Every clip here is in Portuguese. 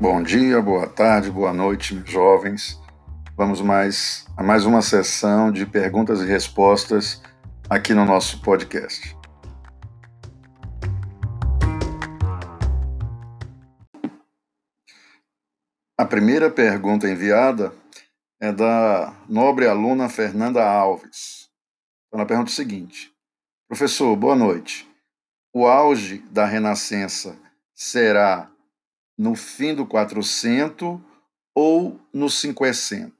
Bom dia, boa tarde, boa noite, jovens. Vamos mais a mais uma sessão de perguntas e respostas aqui no nosso podcast. A primeira pergunta enviada é da nobre aluna Fernanda Alves. Ela pergunta o seguinte: Professor, boa noite. O auge da Renascença será no fim do 400 ou no 500?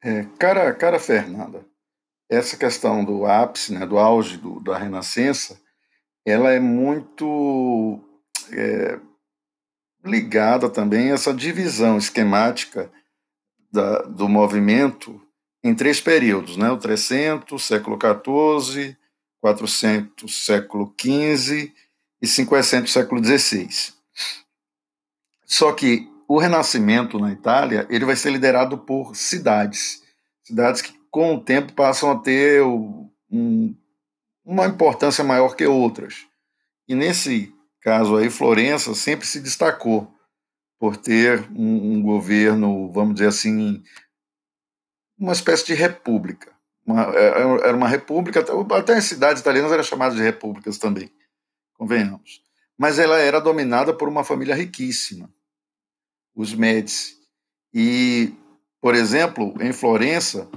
É, cara, cara Fernanda, essa questão do ápice, né, do auge do, da Renascença, ela é muito é, ligada também a essa divisão esquemática da, do movimento em três períodos, né? o 300, século XIV, 400, século XV e 500, século XVI. Só que o Renascimento na Itália ele vai ser liderado por cidades, cidades que com o tempo passam a ter um, uma importância maior que outras. E nesse caso aí, Florença sempre se destacou por ter um, um governo, vamos dizer assim, uma espécie de república. Uma, é, é, era uma república, até as cidades italianas eram chamadas de repúblicas também, convenhamos. Mas ela era dominada por uma família riquíssima, os Médici. E, por exemplo, em Florença,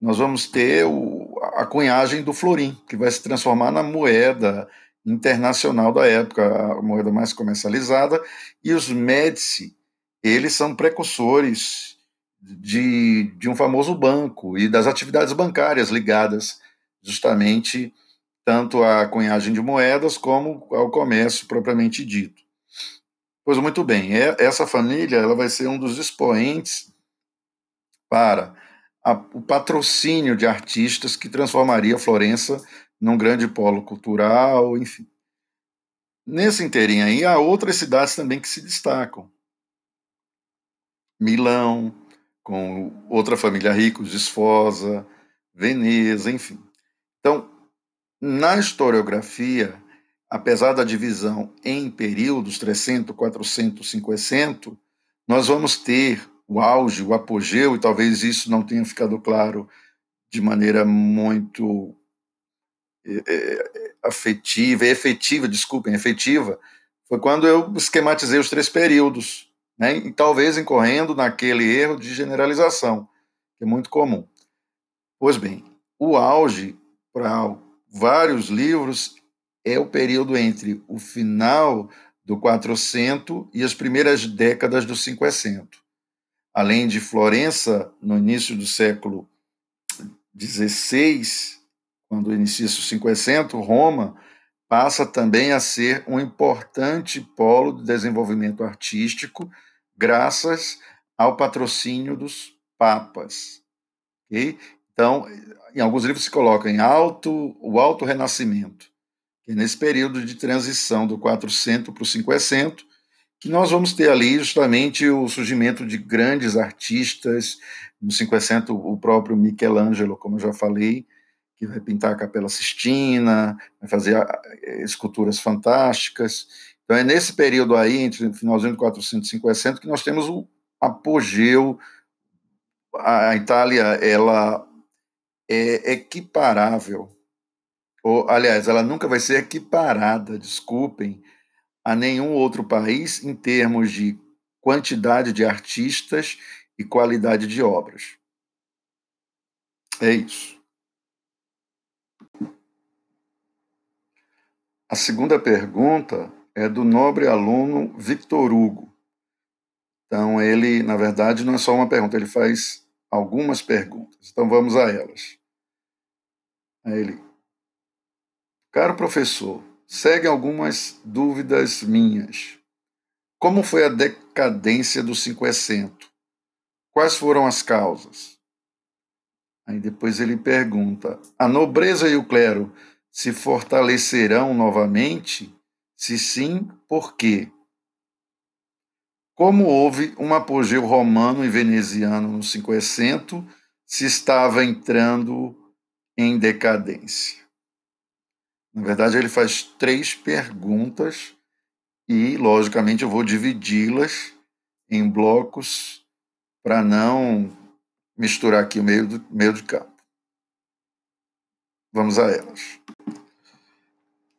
nós vamos ter o, a cunhagem do florim, que vai se transformar na moeda internacional da época, a moeda mais comercializada, e os Médici, eles são precursores de, de um famoso banco e das atividades bancárias ligadas justamente tanto à cunhagem de moedas como ao comércio propriamente dito. Pois muito bem, é, essa família ela vai ser um dos expoentes para a, o patrocínio de artistas que transformaria Florença num grande polo cultural, enfim. Nesse inteirinho aí, há outras cidades também que se destacam. Milão, com outra família rica, os Esfosa, Veneza, enfim. Então, na historiografia, apesar da divisão em períodos 300, 400, 500, nós vamos ter o auge, o apogeu, e talvez isso não tenha ficado claro de maneira muito é, é, afetiva, efetiva, desculpem, efetiva, foi quando eu esquematizei os três períodos, né? e talvez incorrendo naquele erro de generalização, que é muito comum. Pois bem, o auge para vários livros é o período entre o final do 400 e as primeiras décadas do 500. Além de Florença, no início do século XVI, quando inicia-se o 500, Roma passa também a ser um importante polo de desenvolvimento artístico, graças ao patrocínio dos papas. Okay? Então, em alguns livros se coloca em alto, o alto renascimento, que é nesse período de transição do 400 para o 500, que nós vamos ter ali justamente o surgimento de grandes artistas, no 500 o próprio Michelangelo, como eu já falei, que vai pintar a Capela Sistina, vai fazer eh, esculturas fantásticas. Então é nesse período aí, entre o finalzinho de 400 e 500, que nós temos o apogeu. A Itália, ela é equiparável, ou, aliás, ela nunca vai ser equiparada, desculpem, a nenhum outro país em termos de quantidade de artistas e qualidade de obras. É isso. A segunda pergunta é do nobre aluno Victor Hugo. Então, ele, na verdade, não é só uma pergunta, ele faz algumas perguntas. Então, vamos a elas. A ele. Caro professor, segue algumas dúvidas minhas. Como foi a decadência do cinquecento? Quais foram as causas? Aí depois ele pergunta: a nobreza e o clero se fortalecerão novamente? Se sim, por quê? Como houve um apogeu romano e veneziano no 500, se estava entrando em decadência. Na verdade, ele faz três perguntas e, logicamente, eu vou dividi-las em blocos para não misturar aqui o meio, do, meio de campo. Vamos a elas.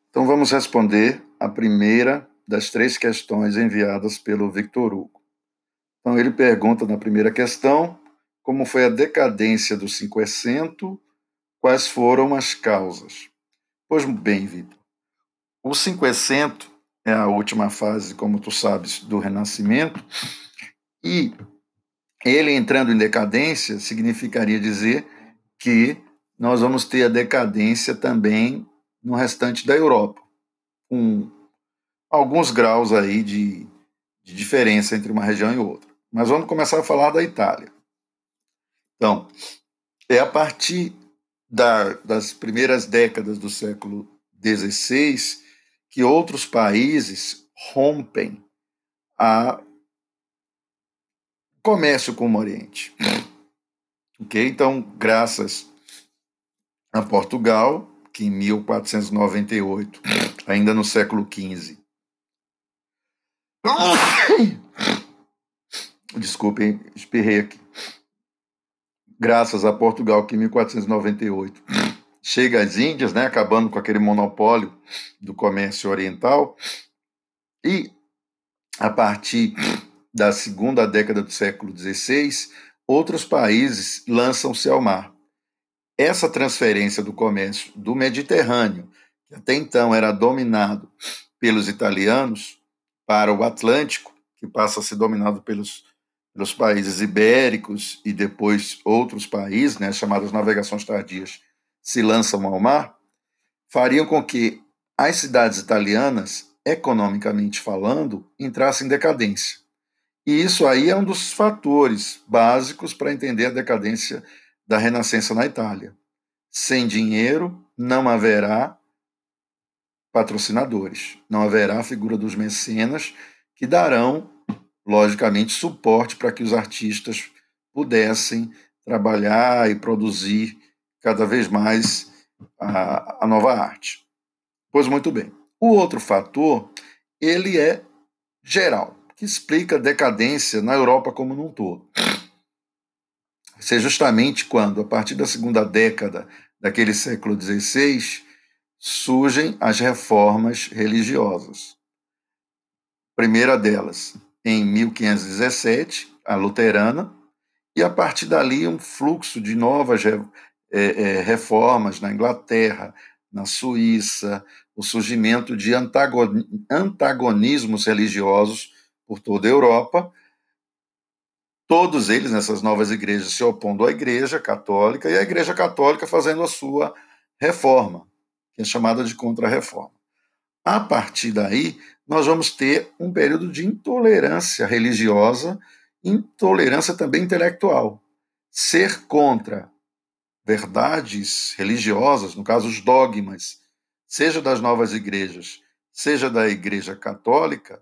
Então, vamos responder a primeira das três questões enviadas pelo Victor Hugo. Então, ele pergunta na primeira questão como foi a decadência do cinquecento, quais foram as causas. Pois bem, Vitor, o cinquecento é a última fase, como tu sabes, do Renascimento, e ele entrando em decadência significaria dizer que nós vamos ter a decadência também no restante da Europa, com alguns graus aí de, de diferença entre uma região e outra. Mas vamos começar a falar da Itália. Então, é a partir da, das primeiras décadas do século XVI que outros países rompem a comércio com o Oriente. Ok? Então, graças a Portugal, que em 1498, ainda no século XV, desculpem, espirrei aqui. Graças a Portugal, que em 1498 chega às Índias, né, acabando com aquele monopólio do comércio oriental, e a partir da segunda década do século XVI, outros países lançam-se ao mar. Essa transferência do comércio do Mediterrâneo, que até então era dominado pelos italianos, para o Atlântico, que passa a ser dominado pelos, pelos países ibéricos e depois outros países, né, chamadas navegações tardias, se lançam ao mar, fariam com que as cidades italianas, economicamente falando, entrassem em decadência. E isso aí é um dos fatores básicos para entender a decadência da Renascença na Itália. Sem dinheiro, não haverá patrocinadores, não haverá a figura dos mecenas que darão, logicamente, suporte para que os artistas pudessem trabalhar e produzir cada vez mais a, a nova arte. Pois muito bem. O outro fator, ele é geral que explica a decadência na Europa como num todo. Isso é justamente quando, a partir da segunda década daquele século XVI, surgem as reformas religiosas. primeira delas, em 1517, a luterana, e a partir dali um fluxo de novas é, é, reformas na Inglaterra, na Suíça, o surgimento de antagonismos religiosos por toda a Europa, todos eles nessas novas igrejas se opondo à Igreja Católica e a Igreja Católica fazendo a sua reforma, que é chamada de contra-reforma. A partir daí, nós vamos ter um período de intolerância religiosa, intolerância também intelectual. Ser contra verdades religiosas, no caso os dogmas, seja das novas igrejas, seja da Igreja Católica,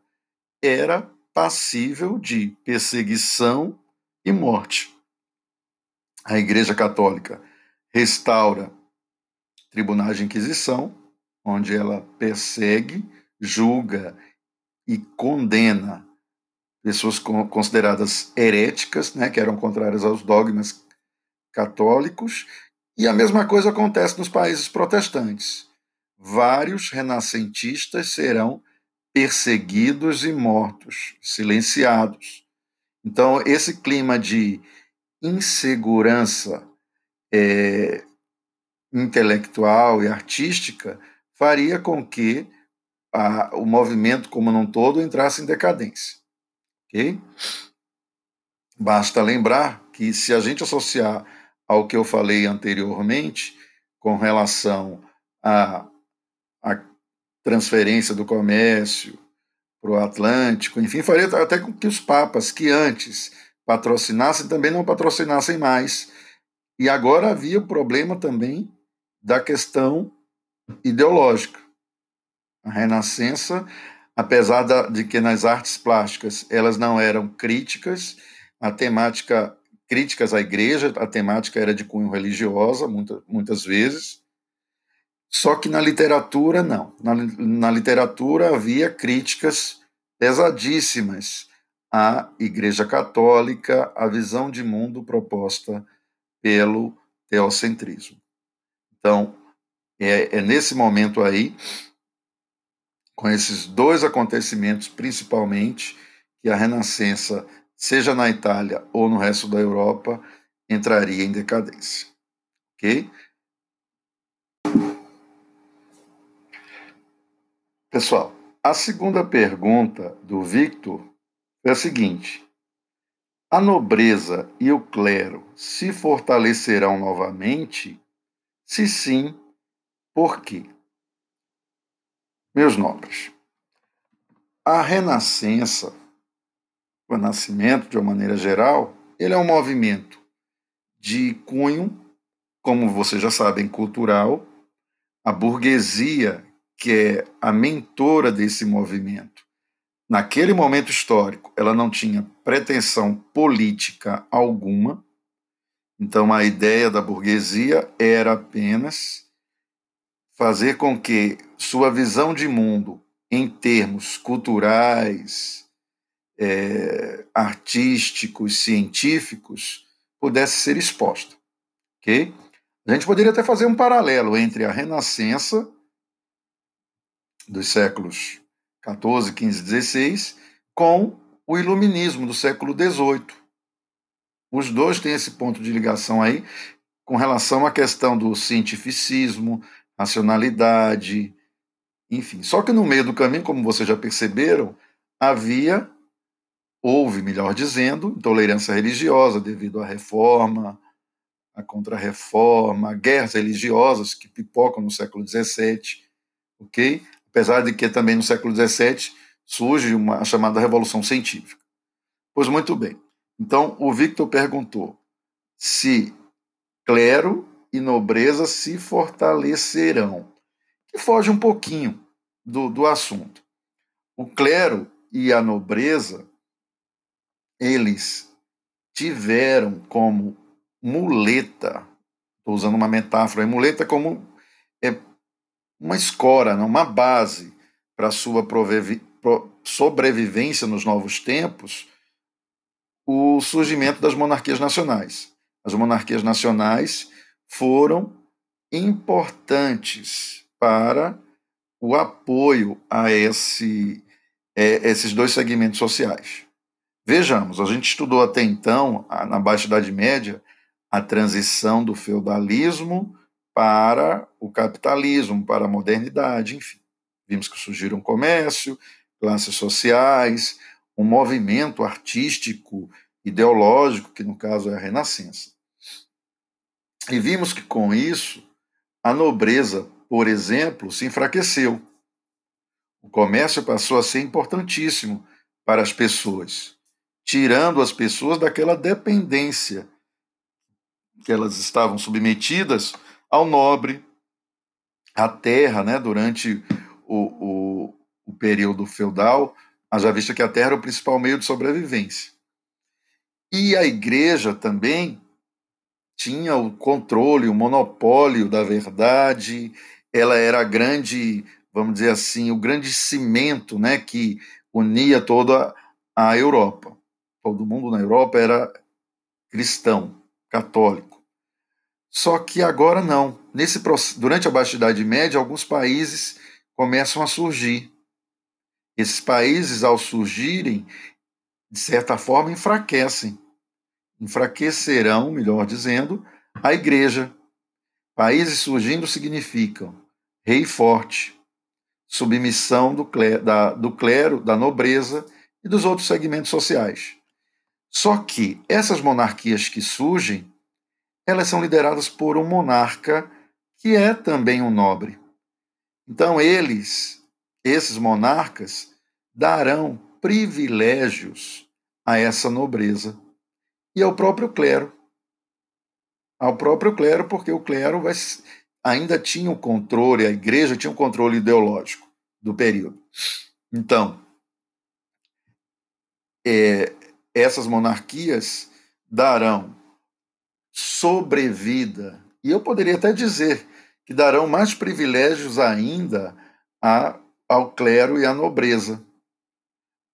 era passível de perseguição e morte. A Igreja Católica restaura tribunais de inquisição, onde ela persegue, julga e condena pessoas consideradas heréticas, né, que eram contrárias aos dogmas católicos, e a mesma coisa acontece nos países protestantes. Vários renascentistas serão perseguidos e mortos, silenciados. Então, esse clima de insegurança é, intelectual e artística faria com que a, o movimento como um todo entrasse em decadência. Okay? Basta lembrar que se a gente associar ao que eu falei anteriormente com relação a, transferência do comércio para o Atlântico, enfim, faria até com que os papas que antes patrocinassem também não patrocinassem mais. E agora havia o problema também da questão ideológica. A Renascença, apesar de que nas artes plásticas elas não eram críticas, a temática críticas à igreja, a temática era de cunho religiosa, muita, muitas vezes, Só que na literatura, não. Na, na literatura havia críticas pesadíssimas à Igreja Católica, à visão de mundo proposta pelo teocentrismo. Então, é, é nesse momento aí, com esses dois acontecimentos principalmente, que a Renascença, seja na Itália ou no resto da Europa, entraria em decadência. Ok? Pessoal, a segunda pergunta do Victor é a seguinte: a nobreza e o clero se fortalecerão novamente? Se sim, por quê? Meus nobres, a renascença, o nascimento de uma maneira geral, ele é um movimento de cunho, como vocês já sabem, cultural. A burguesia, que é a mentora desse movimento, naquele momento histórico, ela não tinha pretensão política alguma. Então, a ideia da burguesia era apenas fazer com que sua visão de mundo, em termos culturais, é, artísticos, científicos, pudesse ser exposta. ok? A gente poderia até fazer um paralelo entre a Renascença dos séculos 14, 15, 16 com o Iluminismo do século 18. Os dois têm esse ponto de ligação aí com relação à questão do cientificismo, racionalidade, enfim. Só que no meio do caminho, como vocês já perceberam, havia, houve, melhor dizendo, intolerância religiosa devido à reforma, à contra-reforma, guerras religiosas que pipocam no século XVII, ok? Apesar de que também no século XVII surge uma chamada Revolução Científica. Pois muito bem. Então, o Victor perguntou se clero e nobreza se fortalecerão, que foge um pouquinho do, do assunto. O clero e a nobreza, eles tiveram como muleta, estou usando uma metáfora, muleta como é uma escora, uma base para a sua sobrevivência nos novos tempos, o surgimento das monarquias nacionais. As monarquias nacionais foram importantes para o apoio a esse, é, esses dois segmentos sociais. Vejamos, a gente estudou até então, na Baixa Idade Média, a transição do feudalismo para o capitalismo, para a modernidade, enfim. Vimos que surgiram comércio, classes sociais, um movimento artístico, ideológico, que no caso é a Renascença. E vimos que com isso a nobreza, por exemplo, se enfraqueceu. O comércio passou a ser importantíssimo para as pessoas, tirando as pessoas daquela dependência que elas estavam submetidas ao nobre, à terra, né, durante o, o, o período feudal, haja vista que a terra era o principal meio de sobrevivência. E a igreja também tinha o controle, o monopólio da verdade, ela era a grande, vamos dizer assim, o grande cimento né, que unia toda a Europa. Todo mundo na Europa era cristão, católico. Só que agora não. Nesse durante a Baixa Idade Média, alguns países começam a surgir. Esses países, ao surgirem, de certa forma, enfraquecem enfraquecerão, melhor dizendo, a igreja. Países surgindo significam rei forte, submissão do clero, da, do clero, da nobreza e dos outros segmentos sociais. Só que essas monarquias que surgem, elas são lideradas por um monarca que é também um nobre. Então eles, esses monarcas, darão privilégios a essa nobreza e ao próprio clero. Ao próprio clero, porque o clero vai, ainda tinha o controle, a igreja tinha o controle ideológico do período. Então, é, essas monarquias darão sobrevida, e eu poderia até dizer que darão mais privilégios ainda a, ao clero e à nobreza.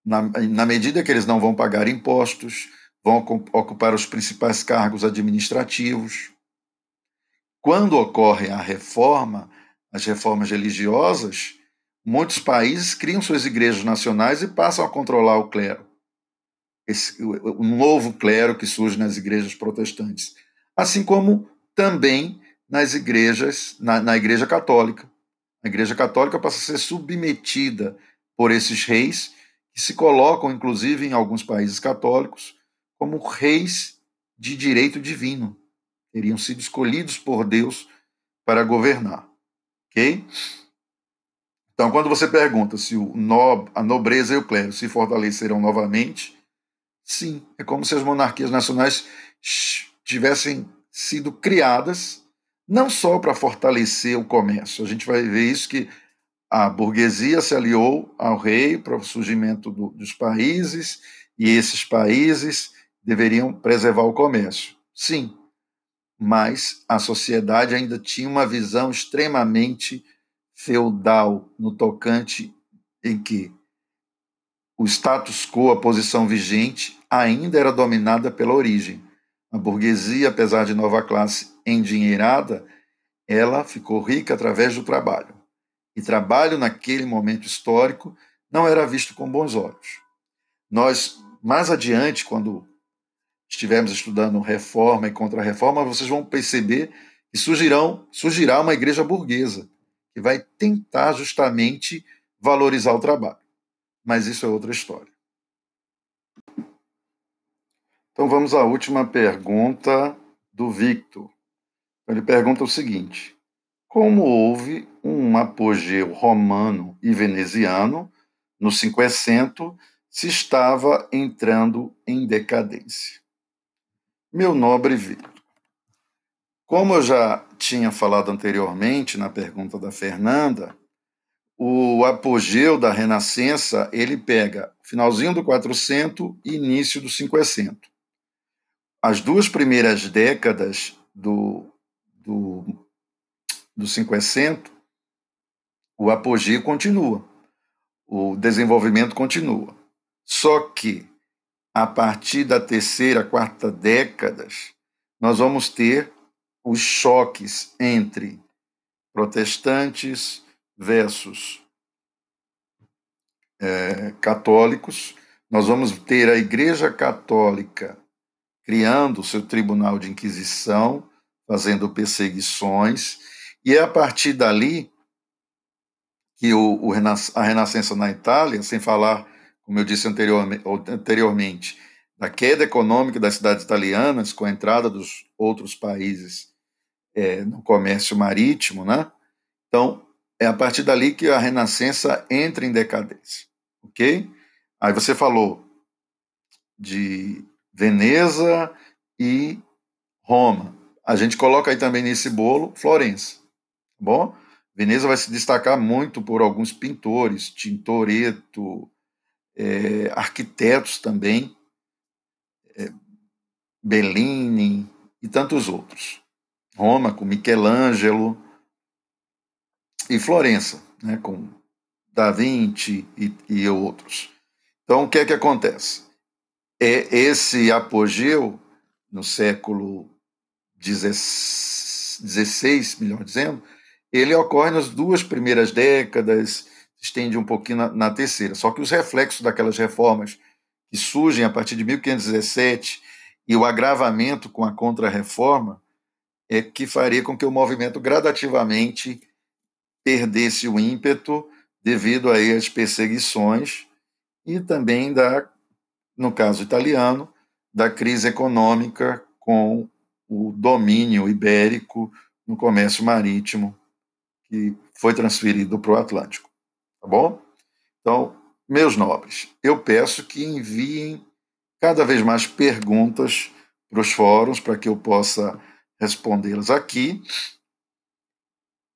Na, na medida que eles não vão pagar impostos, vão ocupar os principais cargos administrativos. Quando ocorre a reforma, as reformas religiosas, muitos países criam suas igrejas nacionais e passam a controlar o clero. Esse, o, o novo clero que surge nas igrejas protestantes. Assim como também nas igrejas, na, na Igreja Católica. A Igreja Católica passa a ser submetida por esses reis, que se colocam, inclusive, em alguns países católicos, como reis de direito divino. Teriam sido escolhidos por Deus para governar. Ok? Então, quando você pergunta se o nob, a nobreza e o clero se fortalecerão novamente, sim, é como se as monarquias nacionais tivessem sido criadas não só para fortalecer o comércio. A gente vai ver isso que a burguesia se aliou ao rei para o surgimento do, dos países e esses países deveriam preservar o comércio. Sim, mas a sociedade ainda tinha uma visão extremamente feudal no tocante em que o status quo, a posição vigente, ainda era dominada pela origem. A burguesia, apesar de nova classe endinheirada, ela ficou rica através do trabalho. E trabalho, naquele momento histórico, não era visto com bons olhos. Nós, mais adiante, quando estivermos estudando reforma e contra-reforma, vocês vão perceber que surgirão, surgirá uma igreja burguesa, que vai tentar justamente valorizar o trabalho. Mas isso é outra história. Então vamos à última pergunta do Victor. Ele pergunta o seguinte: Como houve um apogeu romano e veneziano no 500 se estava entrando em decadência? Meu nobre Victor, como eu já tinha falado anteriormente na pergunta da Fernanda, o apogeu da Renascença ele pega finalzinho do 400 e início do 500 as duas primeiras décadas do, do, do 500, o apogeu continua, o desenvolvimento continua. Só que, a partir da terceira, quarta décadas, nós vamos ter os choques entre protestantes versus é, católicos. Nós vamos ter a Igreja Católica criando o seu tribunal de inquisição, fazendo perseguições, e é a partir dali que o, o, a Renascença na Itália, sem falar, como eu disse anteriormente, da queda econômica das cidades italianas com a entrada dos outros países é, no comércio marítimo, né? Então, é a partir dali que a Renascença entra em decadência, ok? Aí você falou de Veneza e Roma. A gente coloca aí também nesse bolo Florença. Tá bom? Veneza vai se destacar muito por alguns pintores, Tintoretto, é, arquitetos também, é, Bellini e tantos outros. Roma com Michelangelo e Florença, né, com Da Vinci e, e outros. Então, o que é que acontece? É esse apogeu no século XVI, melhor dizendo, ele ocorre nas duas primeiras décadas, estende um pouquinho na, na, terceira. Só que os reflexos daquelas reformas que surgem a partir de 1517 e o agravamento com a contra-reforma é que faria com que o movimento gradativamente perdesse o ímpeto devido aí às perseguições e também da no caso italiano, da crise econômica com o domínio ibérico no comércio marítimo que foi transferido para o Atlântico. Tá bom? Então, meus nobres, eu peço que enviem cada vez mais perguntas para os fóruns para que eu possa respondê-las aqui.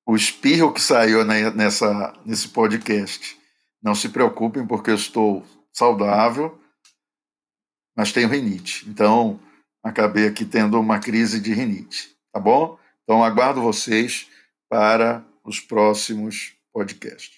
O espirro que saiu nessa, nesse podcast, não se preocupem, porque eu estou saudável mas tenho rinite. Então, acabei aqui tendo uma crise de rinite, tá bom? Então, aguardo vocês para os próximos podcasts.